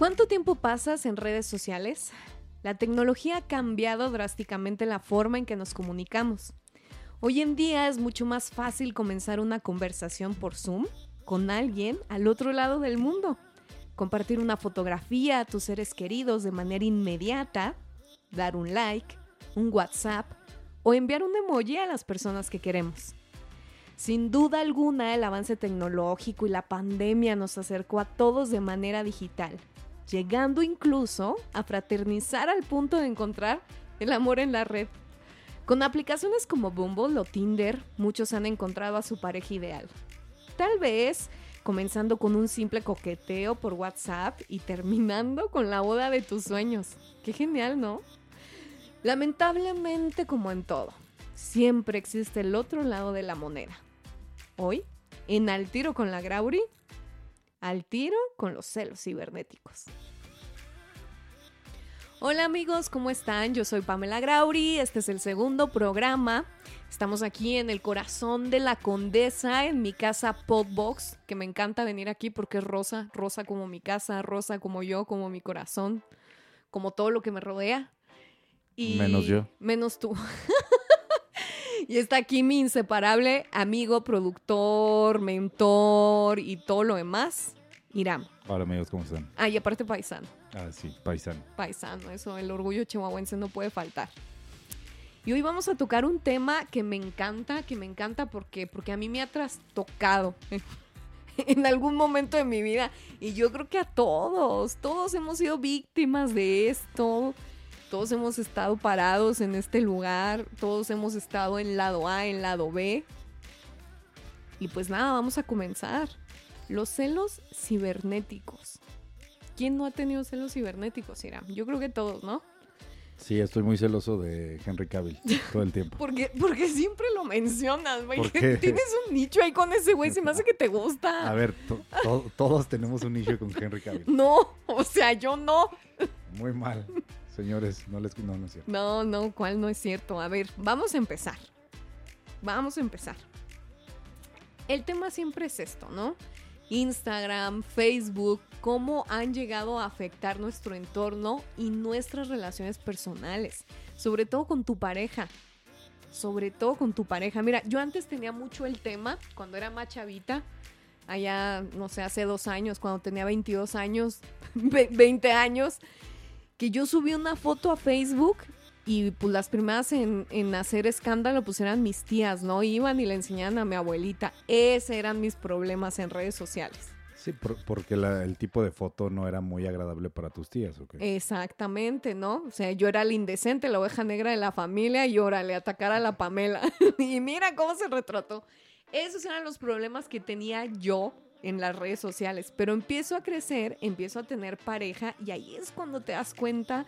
¿Cuánto tiempo pasas en redes sociales? La tecnología ha cambiado drásticamente la forma en que nos comunicamos. Hoy en día es mucho más fácil comenzar una conversación por Zoom con alguien al otro lado del mundo, compartir una fotografía a tus seres queridos de manera inmediata, dar un like, un WhatsApp o enviar un emoji a las personas que queremos. Sin duda alguna, el avance tecnológico y la pandemia nos acercó a todos de manera digital, llegando incluso a fraternizar al punto de encontrar el amor en la red. Con aplicaciones como Bumble o Tinder, muchos han encontrado a su pareja ideal. Tal vez comenzando con un simple coqueteo por WhatsApp y terminando con la boda de tus sueños. Qué genial, ¿no? Lamentablemente, como en todo, siempre existe el otro lado de la moneda. Hoy, en Al Tiro con la Grauri, al tiro con los celos cibernéticos. Hola amigos, ¿cómo están? Yo soy Pamela Grauri, este es el segundo programa. Estamos aquí en el corazón de la condesa, en mi casa Podbox, que me encanta venir aquí porque es rosa, rosa como mi casa, rosa como yo, como mi corazón, como todo lo que me rodea. Y menos yo. Menos tú. Y está aquí mi inseparable amigo, productor, mentor y todo lo demás, Iram. Hola amigos, ¿cómo están? Ah, y aparte paisano. Ah, sí, paisano. Paisano, eso, el orgullo chihuahuense no puede faltar. Y hoy vamos a tocar un tema que me encanta, que me encanta porque, porque a mí me ha trastocado en algún momento de mi vida. Y yo creo que a todos, todos hemos sido víctimas de esto todos hemos estado parados en este lugar, todos hemos estado en lado A, en lado B. Y pues nada, vamos a comenzar. Los celos cibernéticos. ¿Quién no ha tenido celos cibernéticos, Ira? Yo creo que todos, ¿no? Sí, estoy muy celoso de Henry Cavill todo el tiempo. porque, porque siempre lo mencionas, güey. Tienes un nicho ahí con ese güey, se me hace que te gusta. A ver, todos tenemos un nicho con Henry Cavill. No, o sea, yo no. Muy mal. Señores, no les no, no es cierto. No, no, ¿cuál no es cierto? A ver, vamos a empezar. Vamos a empezar. El tema siempre es esto, ¿no? Instagram, Facebook, cómo han llegado a afectar nuestro entorno y nuestras relaciones personales, sobre todo con tu pareja. Sobre todo con tu pareja. Mira, yo antes tenía mucho el tema, cuando era más chavita, allá, no sé, hace dos años, cuando tenía 22 años, 20 años, que yo subí una foto a Facebook y pues las primeras en, hacer escándalo pues eran mis tías, ¿no? Iban y le enseñaban a mi abuelita. Esos eran mis problemas en redes sociales. Sí, porque el tipo de foto no era muy agradable para tus tías, ¿ok? Exactamente, ¿no? O sea, yo era la indecente, la oveja negra de la familia y órale, atacar a la Pamela. y mira cómo se retrató. Esos eran los problemas que tenía yo en las redes sociales, pero empiezo a crecer, empiezo a tener pareja y ahí es cuando te das cuenta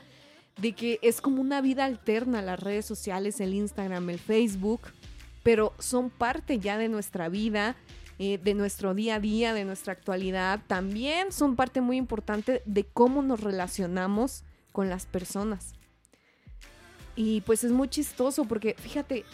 de que es como una vida alterna las redes sociales, el Instagram, el Facebook, pero son parte ya de nuestra vida, eh, de nuestro día a día, de nuestra actualidad, también son parte muy importante de cómo nos relacionamos con las personas. Y pues es muy chistoso porque fíjate,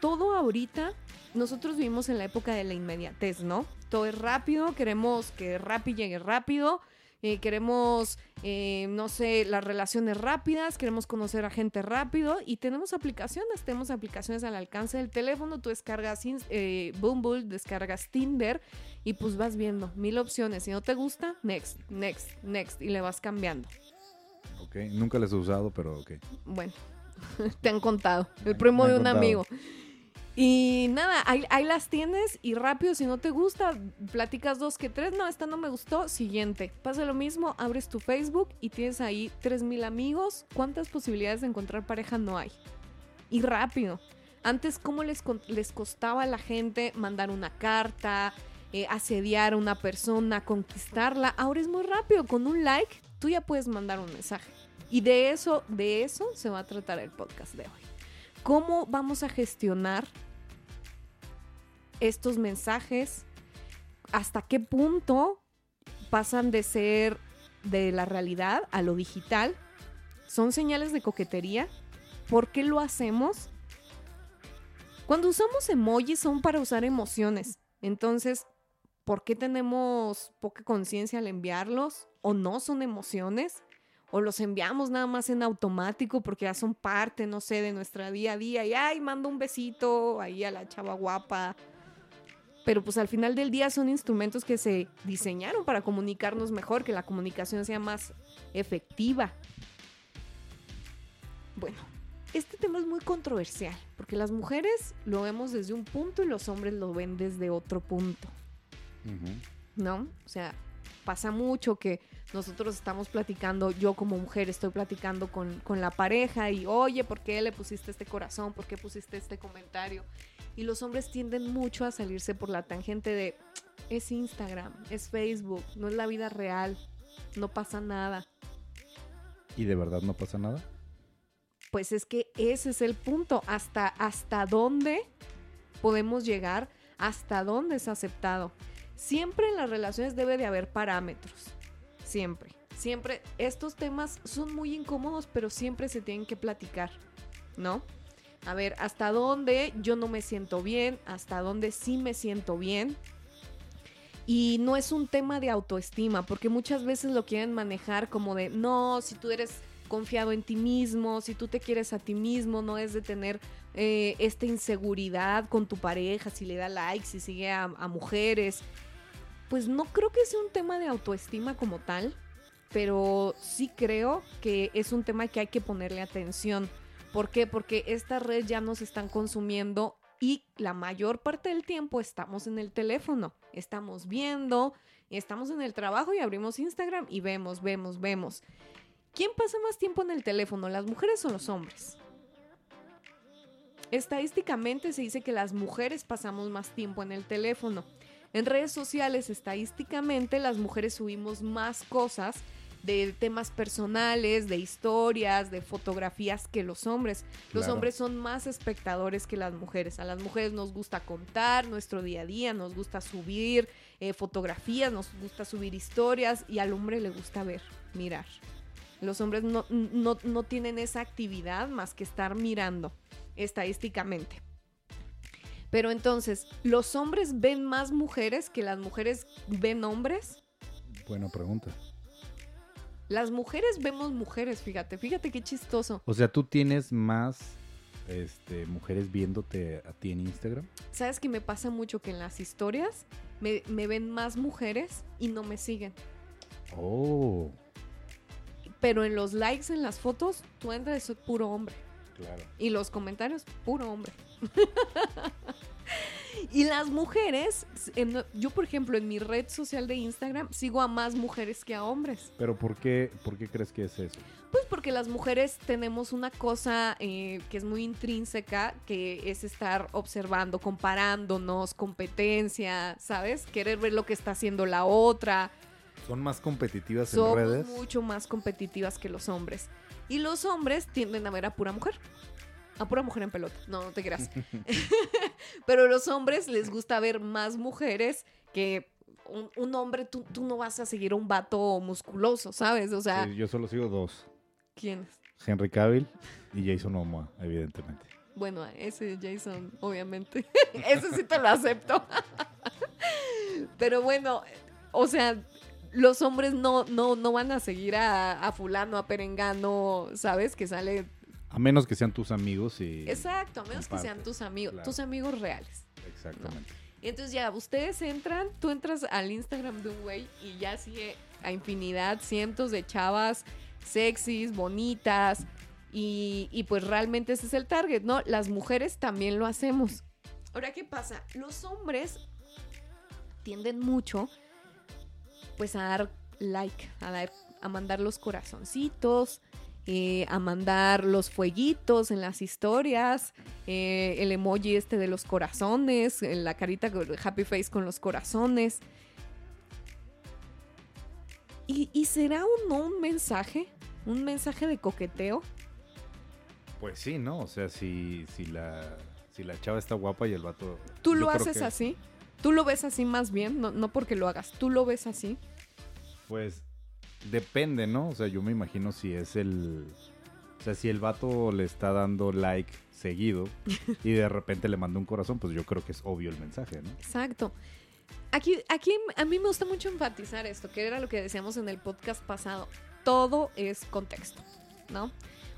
todo ahorita, nosotros vivimos en la época de la inmediatez, ¿no? todo es rápido, queremos que Rappi llegue rápido, eh, queremos, eh, no sé, las relaciones rápidas, queremos conocer a gente rápido y tenemos aplicaciones, tenemos aplicaciones al alcance del teléfono, tú descargas eh, Bumble, descargas Tinder y pues vas viendo mil opciones. Si no te gusta, next, next, next y le vas cambiando. Ok, nunca les he usado, pero ok. Bueno, te han contado, el primo de un amigo. Y nada, ahí, las tienes y rápido, si no te gusta, platicas dos que tres, no, esta no me gustó, siguiente. Pasa lo mismo, abres tu Facebook y tienes ahí tres mil amigos. ¿Cuántas posibilidades de encontrar pareja no hay? Y rápido. Antes, ¿cómo les, les costaba a la gente mandar una carta, eh, asediar a una persona, conquistarla? Ahora es muy rápido, con un like tú ya puedes mandar un mensaje. Y de eso, de eso se va a tratar el podcast de hoy. ¿Cómo vamos a gestionar estos mensajes? ¿Hasta qué punto pasan de ser de la realidad a lo digital? ¿Son señales de coquetería? ¿Por qué lo hacemos? Cuando usamos emojis son para usar emociones. Entonces, ¿por qué tenemos poca conciencia al enviarlos? ¿O no son emociones? ¿O los enviamos nada más en automático porque ya son parte, no sé, de nuestra día a día? Y, ay, mando un besito ahí a la chava guapa. Pero pues al final del día son instrumentos que se diseñaron para comunicarnos mejor, que la comunicación sea más efectiva. Bueno, este tema es muy controversial, porque las mujeres lo vemos desde un punto y los hombres lo ven desde otro punto. ¿no? O sea, pasa mucho que nosotros estamos platicando, yo como mujer estoy platicando con, la pareja y, oye, ¿por qué le pusiste este corazón? ¿Por qué pusiste este comentario? Y los hombres tienden mucho a salirse por la tangente de, es Instagram, es Facebook, no es la vida real, no pasa nada. ¿Y de verdad no pasa nada? Pues es que ese es el punto, hasta, hasta dónde podemos llegar, hasta dónde es aceptado. Siempre en las relaciones debe de haber parámetros. Siempre. Siempre. Estos temas son muy incómodos, pero siempre se tienen que platicar. ¿No? A ver, hasta dónde yo no me siento bien, hasta dónde sí me siento bien. Y no es un tema de autoestima, porque muchas veces lo quieren manejar como de, no, si tú eres confiado en ti mismo, si tú te quieres a ti mismo, no es de tener eh, esta inseguridad con tu pareja, si le da likes, si sigue a mujeres pues no creo que sea un tema de autoestima como tal, pero sí creo que es un tema que hay que ponerle atención. ¿Por qué? Porque estas redes ya nos están consumiendo y la mayor parte del tiempo estamos en el teléfono, estamos viendo, estamos en el trabajo y abrimos Instagram y vemos, vemos, vemos. ¿Quién pasa más tiempo en el teléfono, las mujeres o los hombres? Estadísticamente se dice que las mujeres pasamos más tiempo en el teléfono. En redes sociales, estadísticamente, las mujeres subimos más cosas de temas personales, de historias, de fotografías que los hombres. Los hombres son más espectadores que las mujeres. A las mujeres nos gusta contar nuestro día a día, nos gusta subir eh, fotografías, nos gusta subir historias y al hombre le gusta ver, mirar. Los hombres no, no tienen esa actividad más que estar mirando estadísticamente. Pero entonces, ¿los hombres ven más mujeres que las mujeres ven hombres? Buena pregunta. Las mujeres vemos mujeres, fíjate, fíjate qué chistoso. O sea, tú tienes más este, mujeres viéndote a ti en Instagram. ¿Sabes que me pasa mucho que en las historias me, me ven más mujeres y no me siguen? Oh. Pero en los likes en las fotos, tú entras soy puro hombre. Claro. Y los comentarios, puro hombre. y las mujeres, yo por ejemplo en mi red social de Instagram sigo a más mujeres que a hombres. ¿Pero por qué, por qué crees que es eso? Pues porque las mujeres tenemos una cosa eh, que es muy intrínseca, que es estar observando, comparándonos, competencia, ¿sabes? Querer ver lo que está haciendo la otra. ¿Son más competitivas en redes? Son mucho más competitivas que los hombres. Y los hombres tienden a ver a pura mujer. A pura mujer en pelota. No, no te creas. Pero a los hombres les gusta ver más mujeres que un, hombre. Tú, no vas a seguir a un vato musculoso, ¿sabes? O sea. yo solo sigo dos. ¿Quiénes? Henry Cavill y Jason Momoa, evidentemente. Bueno, ese Jason, obviamente. ese sí te lo acepto. Pero bueno, o sea, los hombres no, no, no van a seguir a, fulano, a perengano, ¿sabes? Que sale... A menos que sean tus amigos y... Exacto, a menos que sean tus amigos, tus amigos reales. Exactamente. Y entonces ya, ustedes entran, tú entras al Instagram de un güey y ya sigue a infinidad, cientos de chavas sexys, bonitas, y, y pues realmente ese es el target, ¿no? Las mujeres también lo hacemos. Ahora, ¿qué pasa? Los hombres tienden mucho pues a dar like, a, dar, a mandar los corazoncitos, eh, a mandar los fueguitos en las historias, eh, el emoji este de los corazones, la carita happy face con los corazones. ¿Y, será o no un mensaje? ¿Un mensaje de coqueteo? Pues sí, ¿no? O sea, si, si, la, si la chava está guapa y el vato... ¿Tú lo haces así? ¿Tú lo ves así más bien? No, no porque lo hagas, ¿tú lo ves así? Pues depende, ¿no? O sea, yo me imagino si es el... O sea, si el vato le está dando like seguido y de repente le manda un corazón, pues yo creo que es obvio el mensaje, ¿no? Exacto. aquí, aquí a mí me gusta mucho enfatizar esto, que era lo que decíamos en el podcast pasado. Todo es contexto, ¿no?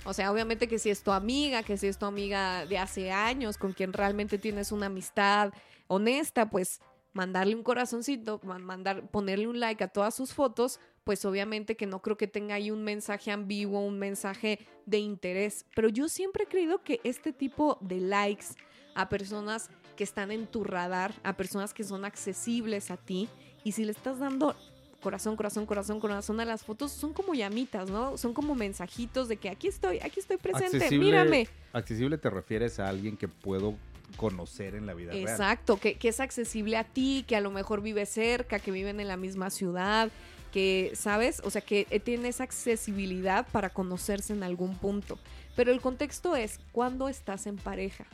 O sea, obviamente que si es tu amiga, que si es tu amiga de hace años, con quien realmente tienes una amistad honesta, pues mandarle un corazoncito, mandar, ponerle un like a todas sus fotos, pues obviamente que no creo que tenga ahí un mensaje ambiguo, un mensaje de interés. Pero yo siempre he creído que este tipo de likes a personas que están en tu radar, a personas que son accesibles a ti, y si le estás dando corazón, corazón, corazón, corazón a las fotos, son como llamitas, ¿no? Son como mensajitos de que aquí estoy, aquí estoy presente, mírame. Accesible te refieres a alguien que puedo conocer en la vida real. Exacto, que, que es accesible a ti, que a lo mejor vive cerca, que viven en la misma ciudad, que, ¿sabes? O sea, que tiene esa accesibilidad para conocerse en algún punto. Pero el contexto es cuando estás en pareja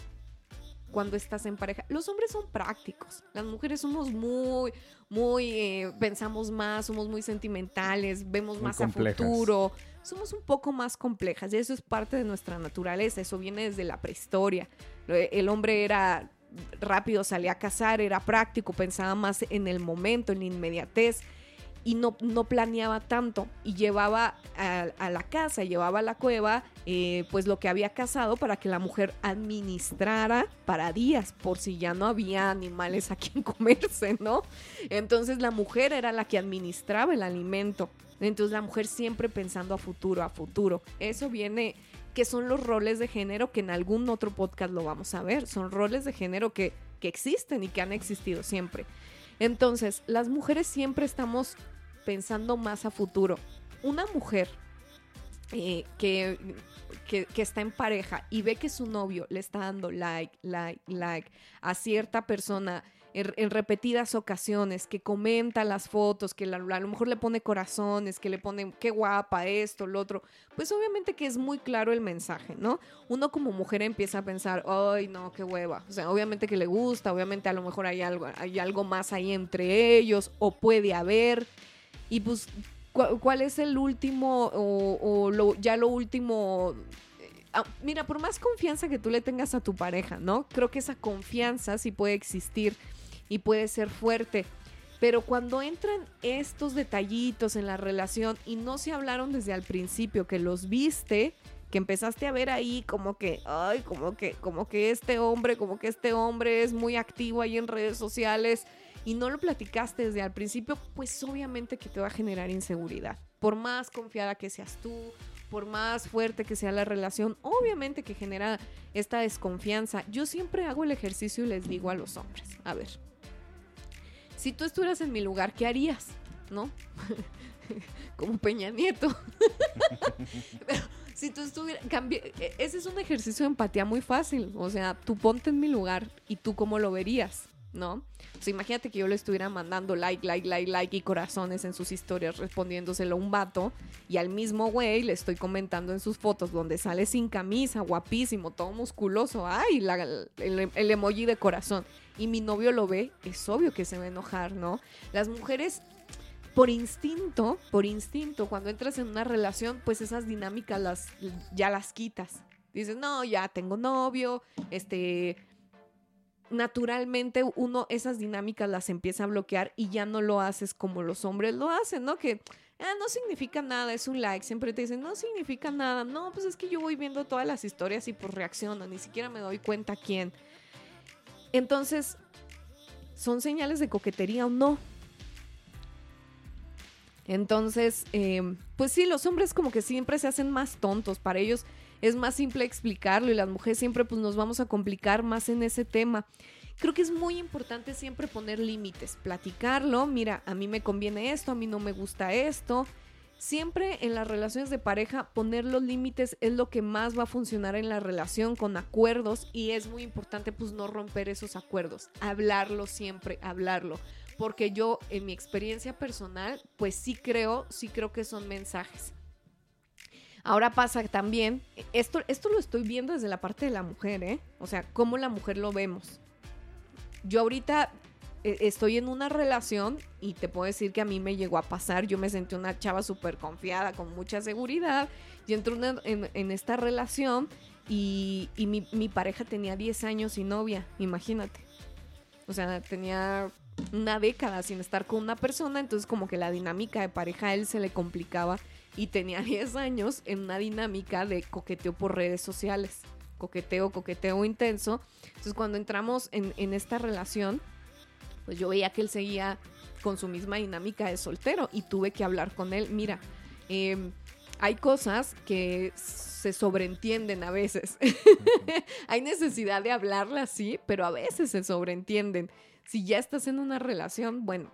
cuando estás en pareja. Los hombres son prácticos, las mujeres somos muy, muy, eh, pensamos más, somos muy sentimentales, vemos más a futuro, somos un poco más complejas y eso es parte de nuestra naturaleza, eso viene desde la prehistoria. El hombre era rápido, salía a cazar, era práctico, pensaba más en el momento, en la inmediatez y no, no planeaba tanto y llevaba a, la casa, llevaba a la cueva eh, pues lo que había cazado para que la mujer administrara para días por si ya no había animales a quien comerse, ¿no? Entonces la mujer era la que administraba el alimento. Entonces la mujer siempre pensando a futuro, a futuro. Eso viene que son los roles de género que en algún otro podcast lo vamos a ver. Son roles de género que, que existen y que han existido siempre. Entonces, las mujeres siempre estamos pensando más a futuro. Una mujer eh, que, que, que, está en pareja y ve que su novio le está dando like, like, like a cierta persona en, repetidas ocasiones, que comenta las fotos, que a lo mejor le pone corazones, que le pone qué guapa esto, lo otro, pues obviamente que es muy claro el mensaje, ¿no? Uno como mujer empieza a pensar, ay, no, qué hueva. O sea, obviamente que le gusta, obviamente a lo mejor hay algo, hay algo más ahí entre ellos, o puede haber. Y pues, ¿cuál es el último o, lo, ya lo último Ah, mira, por más confianza que tú le tengas a tu pareja, ¿no? Creo que esa confianza sí puede existir y puede ser fuerte. Pero cuando entran estos detallitos en la relación y no se hablaron desde al principio, que los viste, que empezaste a ver ahí como que, ay, como que, como que este hombre, como que este hombre es muy activo ahí en redes sociales y no lo platicaste desde al principio, pues obviamente que te va a generar inseguridad. Por más confiada que seas tú, por más fuerte que sea la relación, obviamente que genera esta desconfianza. Yo siempre hago el ejercicio y les digo a los hombres, a ver, si tú estuvieras en mi lugar, ¿qué harías? ¿No? Como Peña Nieto. si tú estuvieras, e, ese es un ejercicio de empatía muy fácil. O sea, tú ponte en mi lugar y tú cómo lo verías. ¿no? O sea, imagínate que yo le estuviera mandando like, like, like, like y corazones en sus historias respondiéndoselo a un vato y al mismo güey le estoy comentando en sus fotos donde sale sin camisa, guapísimo, todo musculoso, ay, el emoji de corazón y mi novio lo ve, es obvio que se va a enojar, ¿no? Las mujeres por instinto, por instinto, cuando entras en una relación, pues esas dinámicas las ya las quitas. Dices, no, ya tengo novio, este, naturalmente uno esas dinámicas las empieza a bloquear y ya no lo haces como los hombres lo hacen, ¿no? Que ah, no significa nada, es un like, siempre te dicen, no significa nada, no, pues es que yo voy viendo todas las historias y pues reacciono, ni siquiera me doy cuenta quién. Entonces, ¿son señales de coquetería o no? Entonces, em, pues sí, los hombres como que siempre se hacen más tontos, para ellos es más simple explicarlo y las mujeres siempre pues nos vamos a complicar más en ese tema. Creo que es muy importante siempre poner límites, platicarlo, mira, a mí me conviene esto, a mí no me gusta esto. Siempre en las relaciones de pareja poner los límites es lo que más va a funcionar en la relación con acuerdos y es muy importante pues no romper esos acuerdos, hablarlo siempre, hablarlo, porque yo en mi experiencia personal pues sí creo, sí creo que son mensajes Ahora pasa también, esto, esto lo estoy viendo desde la parte de la mujer, ¿eh? O sea, cómo la mujer lo vemos. Yo ahorita estoy en una relación y te puedo decir que a mí me llegó a pasar, yo me sentí una chava súper confiada, con mucha seguridad, y entro en, esta relación y, mi, pareja tenía 10 años y novia, imagínate. O sea, tenía una década sin estar con una persona, entonces como que la dinámica de pareja a él se le complicaba y tenía 10 años en una dinámica de coqueteo por redes sociales, coqueteo, coqueteo intenso. Entonces cuando entramos en, en esta relación, pues yo veía que él seguía con su misma dinámica de soltero y tuve que hablar con él, mira, em, hay cosas que se sobreentienden a veces. hay necesidad de hablarlas, sí, pero a veces se sobreentienden. Si ya estás en una relación, bueno,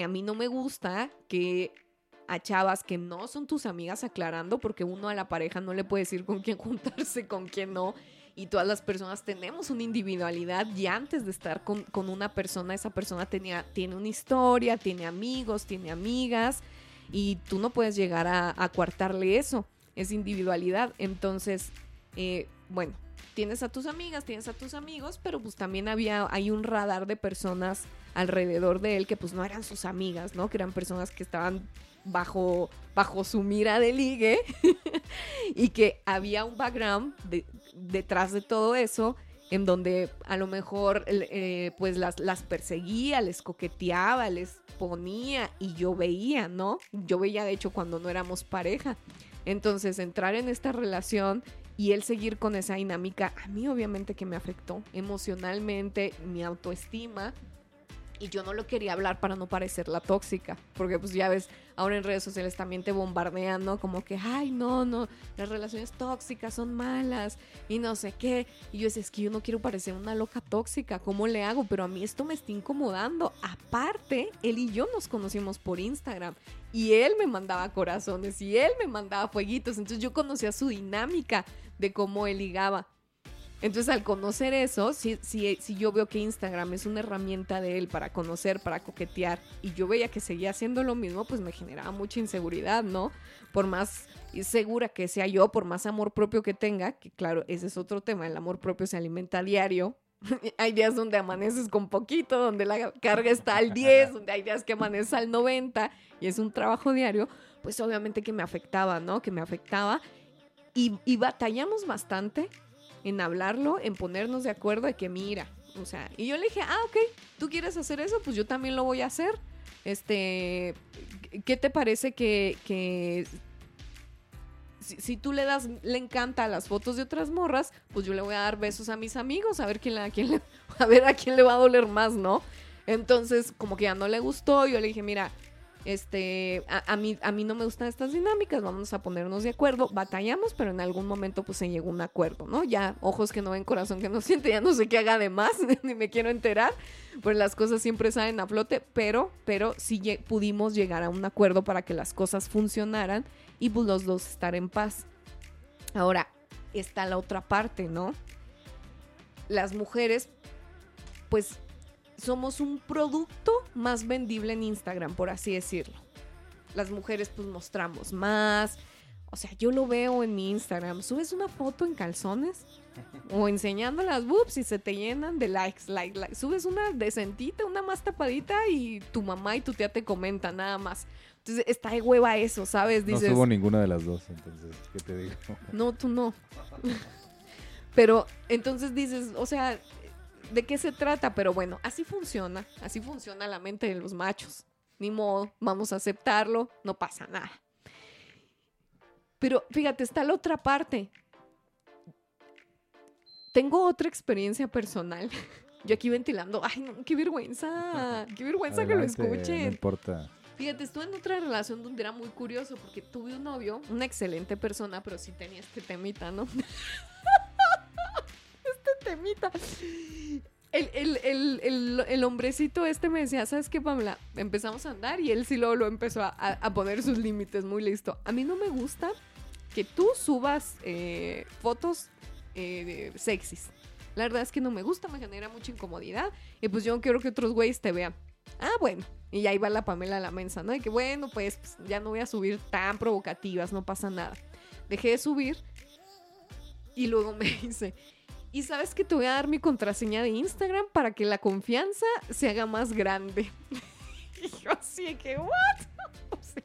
a mí no me gusta que a chavas que no son tus amigas aclarando, porque uno a la pareja no le puede decir con quién juntarse, con quién no. Y todas las personas tenemos una individualidad y antes de estar con, con una persona, esa persona tenía, tiene una historia, tiene amigos, tiene amigas y tú no puedes llegar a, a coartarle eso, es individualidad. Entonces, eh, bueno, tienes a tus amigas, tienes a tus amigos, pero pues también había, hay un radar de personas alrededor de él que pues no eran sus amigas, ¿no? Que eran personas que estaban bajo, bajo su mira de ligue y que había un background de, detrás de todo eso en donde a lo mejor eh, pues las, las perseguía, les coqueteaba, les ponía y yo veía, ¿no? Yo veía de hecho cuando no éramos pareja. Entonces entrar en esta relación y él seguir con esa dinámica, a mí obviamente que me afectó emocionalmente, mi autoestima, y yo no lo quería hablar para no parecer la tóxica, porque pues ya ves, ahora en redes sociales también te bombardean, ¿no? Como que, ay, no, no, las relaciones tóxicas son malas y no sé qué. Y yo decía, es que yo no quiero parecer una loca tóxica, ¿cómo le hago? Pero a mí esto me está incomodando. Aparte, él y yo nos conocimos por Instagram y él me mandaba corazones y él me mandaba fueguitos, entonces yo conocía su dinámica de cómo él ligaba. Entonces, al conocer eso, si, si, si, yo veo que Instagram es una herramienta de él para conocer, para coquetear, y yo veía que seguía haciendo lo mismo, pues me generaba mucha inseguridad, ¿no? Por más segura que sea yo, por más amor propio que tenga, que claro, ese es otro tema, el amor propio se alimenta a diario. hay días donde amaneces con poquito, donde la carga está al 10, donde hay días que amaneces al 90, y es un trabajo diario, pues obviamente que me afectaba, ¿no? Que me afectaba. Y, y batallamos bastante en hablarlo, en ponernos de acuerdo de que mira, o sea, y yo le dije, ah, ok, tú quieres hacer eso, pues yo también lo voy a hacer. Este, ¿qué te parece que, que si, tú le das, le encanta las fotos de otras morras, pues yo le voy a dar besos a mis amigos, a ver quién, a quién le, a ver a quién le va a doler más, ¿no? Entonces, como que ya no le gustó, yo le dije, mira, este, a, mí, a mí no me gustan estas dinámicas, vamos a ponernos de acuerdo, batallamos, pero en algún momento pues se llegó un acuerdo, ¿no? Ya ojos que no ven, corazón que no siente, ya no sé qué haga de más, ni me quiero enterar, pues las cosas siempre salen a flote, pero, pero sí pudimos llegar a un acuerdo para que las cosas funcionaran y pues los dos estar en paz. Ahora, está la otra parte, ¿no? Las mujeres, pues somos un producto más vendible en Instagram, por así decirlo. Las mujeres pues mostramos más. O sea, yo lo veo en mi Instagram. Subes una foto en calzones o enseñando las boobs y se te llenan de likes, like, like. Subes una decentita, una más tapadita y tu mamá y tu tía te comentan nada más. Entonces está de hueva eso, ¿sabes? Dices, no subo ninguna de las dos, entonces, ¿qué te digo? No, tú no. Pero entonces dices, o sea, de qué se trata, pero bueno, así funciona, así funciona la mente de los machos. Ni modo, vamos a aceptarlo, no pasa nada. Pero fíjate, está la otra parte. Tengo otra experiencia personal. Yo aquí ventilando, ay, no, qué vergüenza, qué vergüenza que lo escuchen. No importa. Fíjate, estuve en otra relación donde era muy curioso porque tuve un novio, una excelente persona, pero sí tenía este temita, ¿no? este temita. El, hombrecito este me decía, ¿sabes qué, Pamela? Empezamos a andar y él sí luego lo empezó a, poner sus límites, muy listo. A mí no me gusta que tú subas eh, fotos eh, sexys. La verdad es que no me gusta, me genera mucha incomodidad. Y pues yo no quiero que otros güeyes te vean. Ah, bueno. Y ahí va la Pamela a la mensa, ¿no? Y que bueno, pues, pues ya no voy a subir tan provocativas, no pasa nada. Dejé de subir y luego me dice, y sabes que te voy a dar mi contraseña de Instagram para que la confianza se haga más grande. y yo así que, ¿what?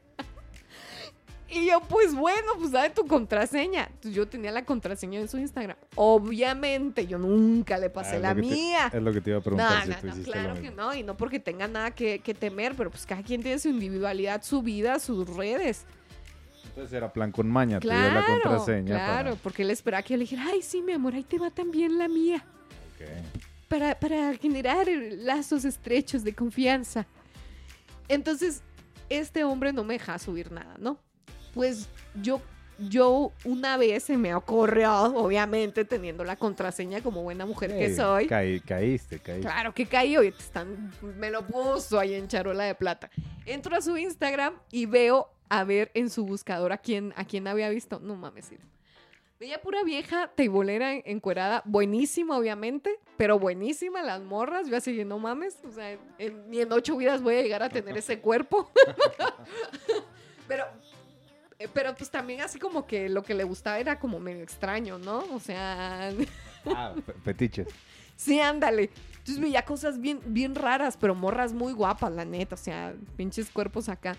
Y yo, pues bueno, pues dame tu contraseña. Yo tenía la contraseña en su Instagram. Obviamente, yo nunca le pasé Ah, la te- mía. es lo que te iba a preguntar No, si no, tú no, claro que no, y no porque tenga nada que, que temer, pero pues cada quien tiene su individualidad, su vida, sus redes. Entonces era plan con maña, te dio Claro, la contraseña. claro, porque él esperaba que yo le dijera, ay, sí, mi amor, ahí te va también la mía, Para... ok. para, para generar lazos estrechos de confianza. Entonces, este hombre no me deja subir nada, ¿no? Pues yo, yo una vez se me ocurrió, obviamente teniendo la contraseña como buena mujer que soy. caí- caíste, caíste. Claro que caí hoy, están, me lo puso ahí en charola de plata. Entro a su Instagram y veo a ver en su buscador a quién, a quién había visto. No mames, sí. Veía pura vieja teibolera en- encuerada, buenísima obviamente, pero buenísima las morras. Yo así, no mames, o sea, en- ni en ocho vidas voy a llegar a tener ese cuerpo. pero, eh, pero pues también así como que lo que le gustaba era como medio extraño, ¿no? O sea... Ah, fetiches. Sí, ándale. Entonces veía cosas bien, bien raras, pero morras muy guapas, la neta. O sea, pinches cuerpos acá.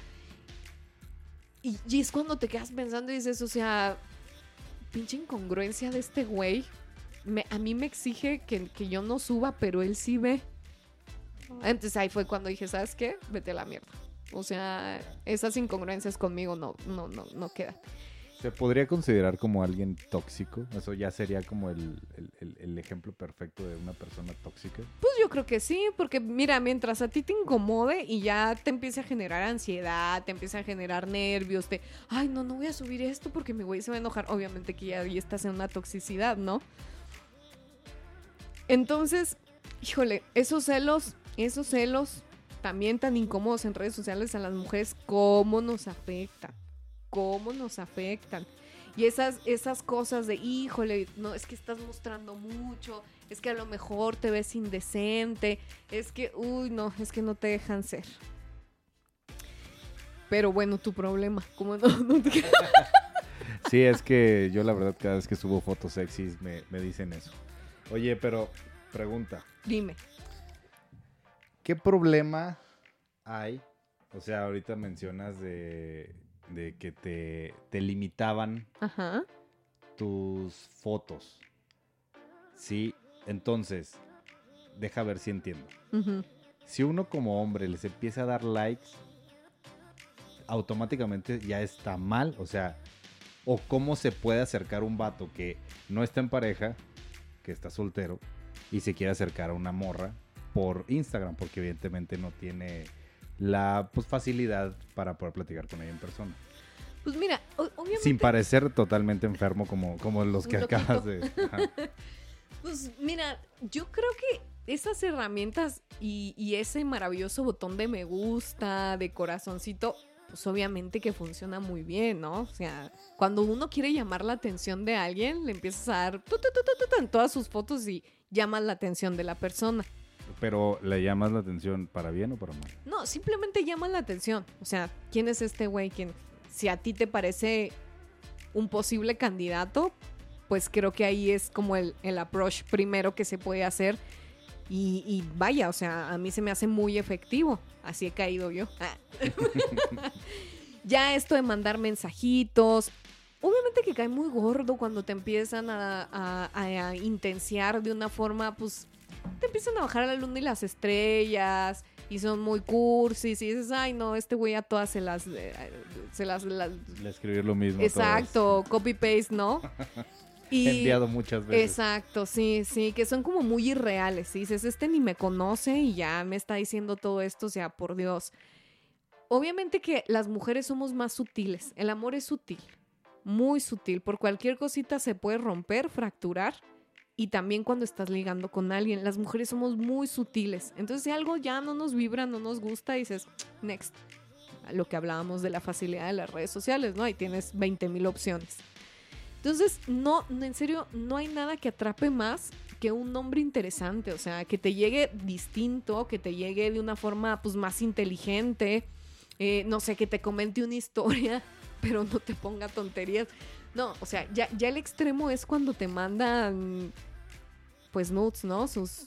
Y, es cuando te quedas pensando y dices, o sea, pinche incongruencia de este güey. A mí me exige que, que yo no suba, pero él sí ve. Entonces ahí fue cuando dije, ¿sabes qué? Vete a la mierda. O sea, esas incongruencias conmigo no, no, no, no quedan. ¿Se podría considerar como alguien tóxico? Eso ya sería como el, el- ejemplo perfecto de una persona tóxica. Pues yo creo que sí, porque mira, mientras a ti te incomode y ya te empieza a generar ansiedad, te empieza a generar nervios, te, ay, no, no voy a subir esto porque mi güey se va a enojar. Obviamente que ya ahí estás en una toxicidad, ¿no? Entonces, híjole, esos celos, esos celos también tan incómodos en redes sociales a las mujeres, ¿cómo nos afectan? ¿Cómo nos afectan? Y esas, esas cosas de, híjole, no, es que estás mostrando mucho, es que a lo mejor te ves indecente, es que, uy, no, es que no te dejan ser. Pero bueno, tu problema, ¿cómo no? no te- Sí, es que yo la verdad cada vez que subo fotos sexys me, me dicen eso. Oye, pero pregunta, Dime. ¿qué problema hay? O sea, ahorita mencionas de, de que te, te limitaban Ajá. tus fotos. Sí, entonces, deja ver si entiendo. Si uno como hombre les empieza a dar likes, automáticamente ya está mal. O sea, o cómo se puede acercar un vato que no está en pareja, que está soltero, y se quiere acercar a una morra por Instagram, porque evidentemente no tiene la pues, facilidad para poder platicar con ella en persona. Pues mira, obviamente. Sin parecer totalmente enfermo como, como los que acabas de... Pues mira, yo creo que esas herramientas y, y ese maravilloso botón de me gusta, de corazoncito, pues obviamente que funciona muy bien, ¿no? O sea, cuando uno quiere llamar la atención de alguien, le empiezas a dar tu, tu, tu en todas sus fotos y llamas la atención de la persona. Pero le llamas la atención para bien o para mal. No, simplemente llaman la atención. O sea, ¿quién es este güey? ¿Quién? Si a ti te parece un posible candidato, pues creo que ahí es como el, el approach primero que se puede hacer. Y, y vaya, o sea, a mí se me hace muy efectivo. Así he caído yo. Ah. ya esto de mandar mensajitos. Obviamente que cae muy gordo cuando te empiezan a, a- a- a intenciar de una forma, pues, te empiezan a bajar la luna y las estrellas y son muy cursis y dices, ay no, este güey a todas se las, eh, se las, las- Le escribir lo mismo. a exacto, copy paste, ¿no? Y, Enviado muchas veces. Exacto, sí, sí, que son como muy irreales. Y dices, este ni me conoce y ya me está diciendo todo esto, o sea, por Dios. Obviamente que las mujeres somos más sutiles. El amor es sutil, muy sutil. Por cualquier cosita se puede romper, fracturar. Y también cuando estás ligando con alguien, las mujeres somos muy sutiles. Entonces, si algo ya no nos vibra, no nos gusta, dices, next. Lo que hablábamos de la facilidad de las redes sociales, ¿no? Ahí tienes 20 mil opciones. Entonces, no, en serio, no hay nada que atrape más que un nombre interesante, o sea, que te llegue distinto, que te llegue de una forma pues más inteligente, eh, no sé, que te comente una historia, pero no te ponga tonterías. No, o sea, ya, ya el extremo es cuando te mandan pues nudes, ¿no? Sus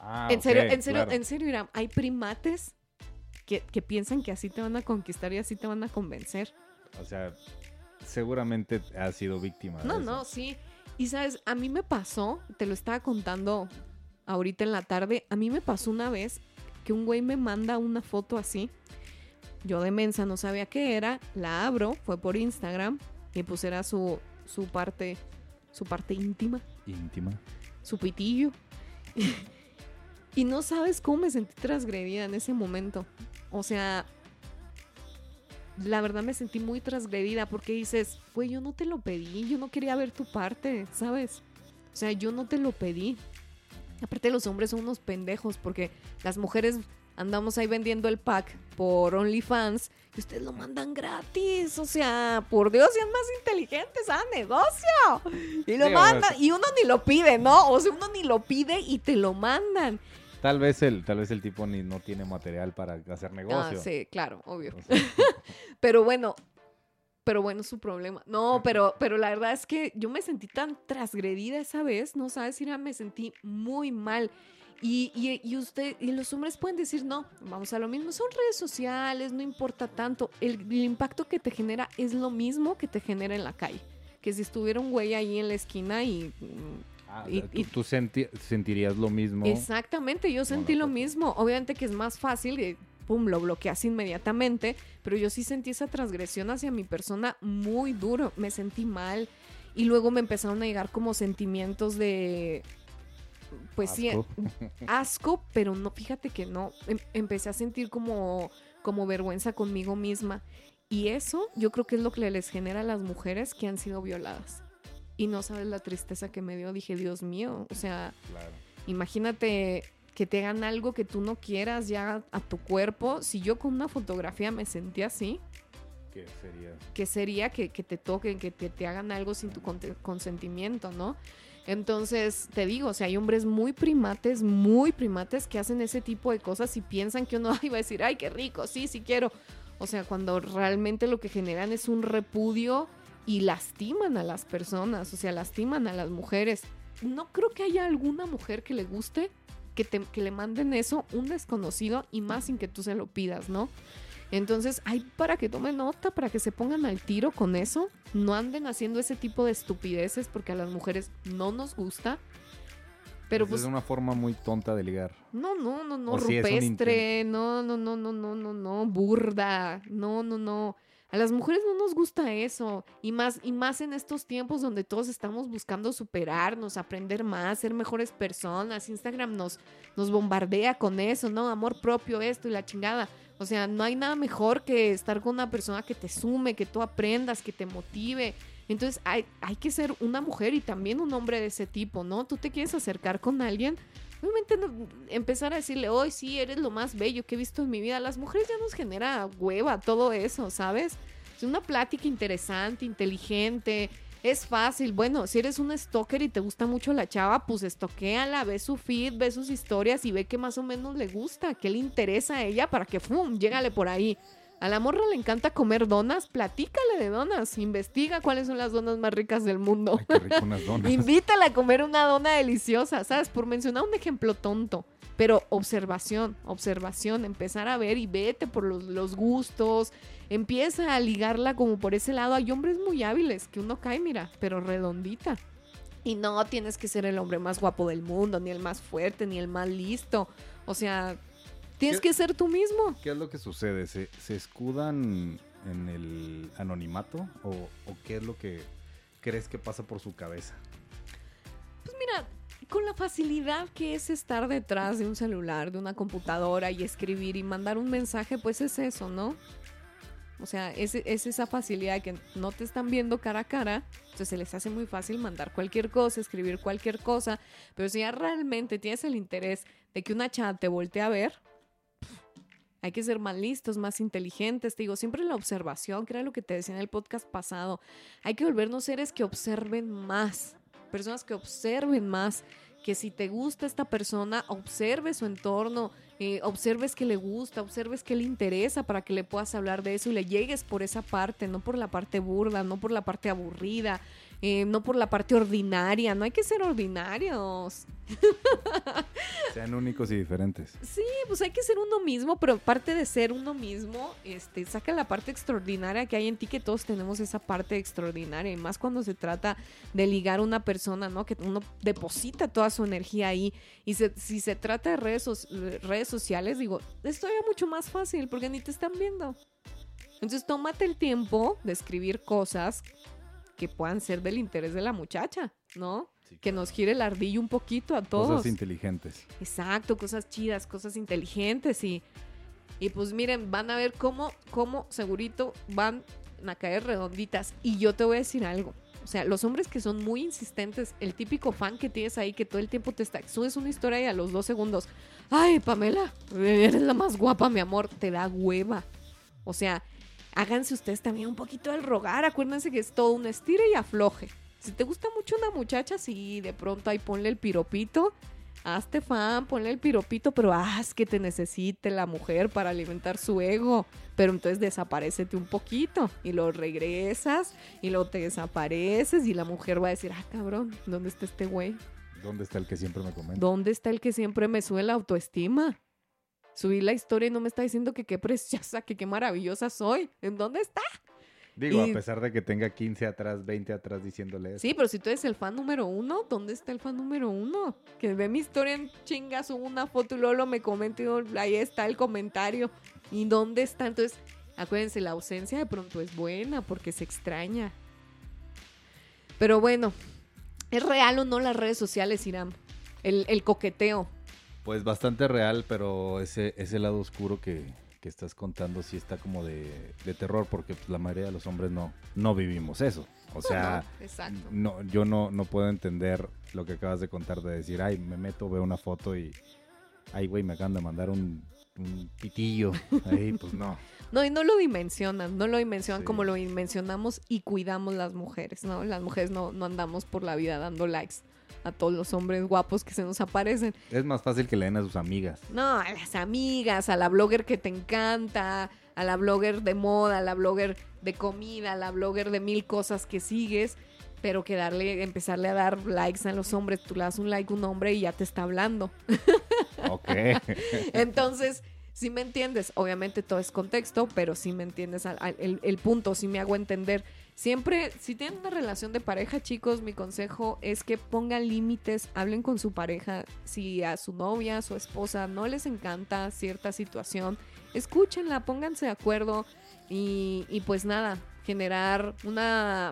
Ah, en serio, en serio, claro. en serio, Iram, hay primates que, que piensan que así te van a conquistar y así te van a convencer. O sea, seguramente has sido víctima. de No, eso. no, sí. Y sabes, a mí me pasó, te lo estaba contando ahorita en la tarde, a mí me pasó una vez que un güey me manda una foto así. Yo de mensa no sabía qué era, la abro, fue por Instagram y pues era su, su parte, su parte íntima, Íntima. su pitillo. y no sabes cómo me sentí transgredida en ese momento. O sea, la verdad me sentí muy transgredida porque dices, güey, yo no te lo pedí, yo no quería ver tu parte, ¿sabes? O sea, yo no te lo pedí. Aparte los hombres son unos pendejos porque las mujeres andamos ahí vendiendo el pack por OnlyFans y ustedes lo mandan gratis. O sea, por Dios, sean más inteligentes, a negocio. Y lo mandan y uno ni lo pide, ¿no? O sea, uno ni lo pide y te lo mandan. Tal vez el, tal vez el tipo ni no tiene material para hacer Ah, negocio. sí, claro, obvio. O sea, Pero bueno, pero bueno, su problema. No, pero, pero la verdad es que yo me sentí tan transgredida esa vez, no sabes, Ira, me sentí muy mal. Y, y, y usted, y los hombres pueden decir, no, vamos a lo mismo, son redes sociales, no importa tanto. El, el impacto que te genera es lo mismo que te genera en la calle. Que si estuviera un güey ahí en la esquina y... mm, ah, Y- tú, y- tú senti- sentirías lo mismo. Exactamente, yo sentí lo foto. mismo. Obviamente que es más fácil, pum, lo bloqueas inmediatamente, pero yo sí sentí esa transgresión hacia mi persona muy duro. Me sentí mal y luego me empezaron a llegar como sentimientos de, pues sí, Asco. asco, pero no, fíjate que no. Em- empecé a sentir como, como vergüenza conmigo misma. Y eso yo creo que es lo que les genera a las mujeres que han sido violadas. Y no sabes la tristeza que me dio. Dije, Dios mío, o sea, Claro. Imagínate que te hagan algo que tú no quieras ya a tu cuerpo. Si yo con una fotografía me sentí así, ¿Qué sería? ¿qué sería que, que te toquen, que te, te hagan algo sin tu consentimiento, no? Entonces, te digo, o sea, hay hombres muy primates, muy primates que hacen ese tipo de cosas y piensan que uno iba a decir, ay, qué rico, sí, sí quiero. O sea, cuando realmente lo que generan es un repudio y lastiman a las personas, o sea, lastiman a las mujeres. No creo que haya alguna mujer que le guste que, te- que le manden eso un desconocido y más sin que tú se lo pidas, ¿no? Entonces, hay para que tomen nota, para que se pongan al tiro con eso. No anden haciendo ese tipo de estupideces porque a las mujeres no nos gusta. Pero pues, es una forma muy tonta de ligar. no, no, no, no, O si rupestre, no, no, no, no, no, no, no, burda, no, no, no. A las mujeres no nos gusta eso. Y más, y más en estos tiempos donde todos estamos buscando superarnos, aprender más, ser mejores personas. Instagram nos, nos bombardea con eso, ¿no? Amor propio, esto y la chingada. O sea, no hay nada mejor que estar con una persona que te sume, que tú aprendas, que te motive. Entonces hay, hay que ser una mujer y también un hombre de ese tipo, ¿no? Tú te quieres acercar con alguien, obviamente empezar a decirle, hoy sí, eres lo más bello que he visto en mi vida. Las mujeres ya nos genera hueva todo eso, ¿sabes? Es una plática interesante, inteligente, es fácil. Bueno, si eres un stalker y te gusta mucho la chava, pues estoquéala, ve su feed, ve sus historias y ve que más o menos le gusta, que le interesa a ella para que, ¡fum!, llégale por ahí. A la morra le encanta comer donas, platícale de donas, investiga cuáles son las donas más ricas del mundo. Ay, qué rico unas donas. Invítala a comer una dona deliciosa, ¿sabes? Por mencionar un ejemplo tonto. Pero observación, observación, empezar a ver y vete por los, los gustos. Empieza a ligarla como por ese lado. Hay hombres muy hábiles que uno cae, mira, pero redondita. Y no tienes que ser el hombre más guapo del mundo, ni el más fuerte, ni el más listo. O sea, tienes que ser tú mismo. ¿Qué es lo que sucede? ¿Se, se escudan en el anonimato? ¿O, o qué es lo que crees que pasa por su cabeza? Pues mira, con la facilidad que es estar detrás de un celular, de una computadora y escribir y mandar un mensaje, pues es eso, ¿no? O sea, es, es esa facilidad que no te están viendo cara a cara, entonces se les hace muy fácil mandar cualquier cosa, escribir cualquier cosa, pero si ya realmente tienes el interés de que una chava te voltee a ver, hay que ser más listos, más inteligentes. Te digo, siempre la observación, que era lo que te decía en el podcast pasado. Hay que volvernos seres que observen más. Personas que observen más. Que si te gusta esta persona, observe su entorno. Eh, observes que le gusta, observes que le interesa para que le puedas hablar de eso y le llegues por esa parte, no por la parte burda, no por la parte aburrida, eh, no por la parte ordinaria, no hay que ser ordinarios. Sean únicos y diferentes. Sí, pues hay que ser uno mismo, pero aparte de ser uno mismo, este, saca la parte extraordinaria que hay en ti, que todos tenemos esa parte extraordinaria, y más cuando se trata de ligar a una persona, ¿no? Que uno deposita toda su energía ahí. Y si se trata de redes, redes sociales, digo, es todavía mucho más fácil porque ni te están viendo. Entonces tómate el tiempo de escribir cosas que puedan ser del interés de la muchacha, ¿no? que nos gire el ardillo un poquito a todos. Cosas inteligentes. Exacto, cosas chidas, cosas inteligentes y, y pues miren, van a ver cómo, cómo segurito van a caer redonditas. Y yo te voy a decir algo. O sea, los hombres que son muy insistentes, el típico fan que tienes ahí que todo el tiempo te está, subes una historia y a los dos segundos, ay, Pamela, eres la más guapa, mi amor, te da hueva. O sea, háganse ustedes también un poquito del rogar. Acuérdense que es todo un estire y afloje. Si te gusta mucho una muchacha, sí, de pronto ahí ponle el piropito. Hazte fan, ponle el piropito, pero haz que te necesite la mujer para alimentar su ego. Pero entonces desaparecete un poquito y lo regresas y luego te desapareces y la mujer va a decir, ah, cabrón, ¿dónde está este güey? ¿Dónde está el que siempre me comenta? ¿Dónde está el que siempre me sube la autoestima? subí la historia y no me está diciendo que qué preciosa, que qué maravillosa soy. ¿En dónde está? Digo, a pesar de que tenga 15 atrás, 20 atrás diciéndole eso. Sí, pero si tú eres el fan número uno, ¿dónde está el fan número uno? Que ve mi historia en chinga, subo una foto y luego lo me comenta y ahí está el comentario. ¿Y dónde está? Entonces, acuérdense, la ausencia de pronto es buena porque se extraña. Pero bueno, ¿es real o no las redes sociales, Irán? El, el coqueteo. Pues bastante real, pero ese, ese lado oscuro que, estás contando sí está como de, terror, porque pues, la mayoría de los hombres no, no vivimos eso. O sea, no, yo no, no puedo entender lo que acabas de contar, de decir, ay, me meto, veo una foto y, ay, güey, me acaban de mandar un, pitillo. Ahí, pues no. No, y no lo dimensionan, no lo dimensionan como lo dimensionamos y cuidamos las mujeres, ¿no? Las mujeres no, no andamos por la vida dando likes a todos los hombres guapos que se nos aparecen. Es más fácil que le den a sus amigas. No, a las amigas, a la blogger que te encanta, a la blogger de moda, a la blogger de comida, a la blogger de mil cosas que sigues, pero que darle, empezarle a dar likes a los hombres, tú le das un like a un hombre y ya te está hablando. Ok. Entonces, si me entiendes, obviamente todo es contexto, pero si me entiendes el, el punto, si me hago entender. Siempre, si tienen una relación de pareja, chicos, mi consejo es que pongan límites, hablen con su pareja. Si a su novia, a su esposa no les encanta cierta situación, escúchenla, pónganse de acuerdo y, y pues nada, generar una,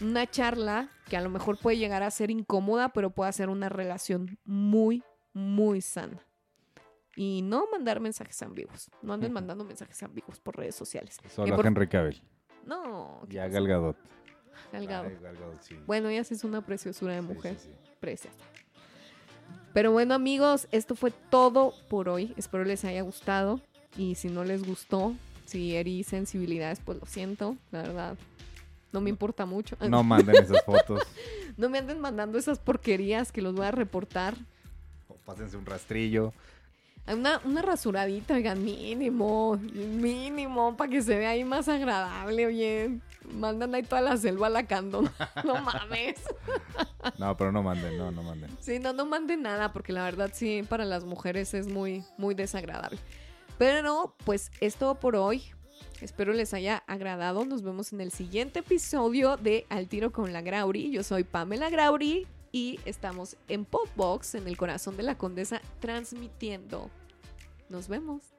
una charla que a lo mejor puede llegar a ser incómoda, pero puede ser una relación muy, muy sana. Y no mandar mensajes ambiguos. No anden mandando mensajes ambiguos por redes sociales. Solo a Henry Cavill. No. Ya Gal Gadot. Bueno, ella es una preciosura de mujer. Preciosa. Pero bueno, amigos, esto fue todo por hoy. Espero les haya gustado. Y si no les gustó, si herí sensibilidades, pues lo siento, la verdad. No me importa mucho. No manden esas fotos. no me anden mandando esas porquerías que los voy a reportar. O pásense un rastrillo. Una, una rasuradita, oigan, mínimo, mínimo, para que se vea ahí más agradable, oye. Mandan ahí toda la selva lacando. No mames. No, pero no manden, no, no manden. Sí, no, no manden nada, porque la verdad sí, para las mujeres es muy, muy desagradable. Pero, pues, es todo por hoy. Espero les haya agradado. Nos vemos en el siguiente episodio de Al Tiro con la Grauri. Yo soy Pamela Grauri y estamos en Popbox, en el corazón de la Condesa, transmitiendo. Nos vemos.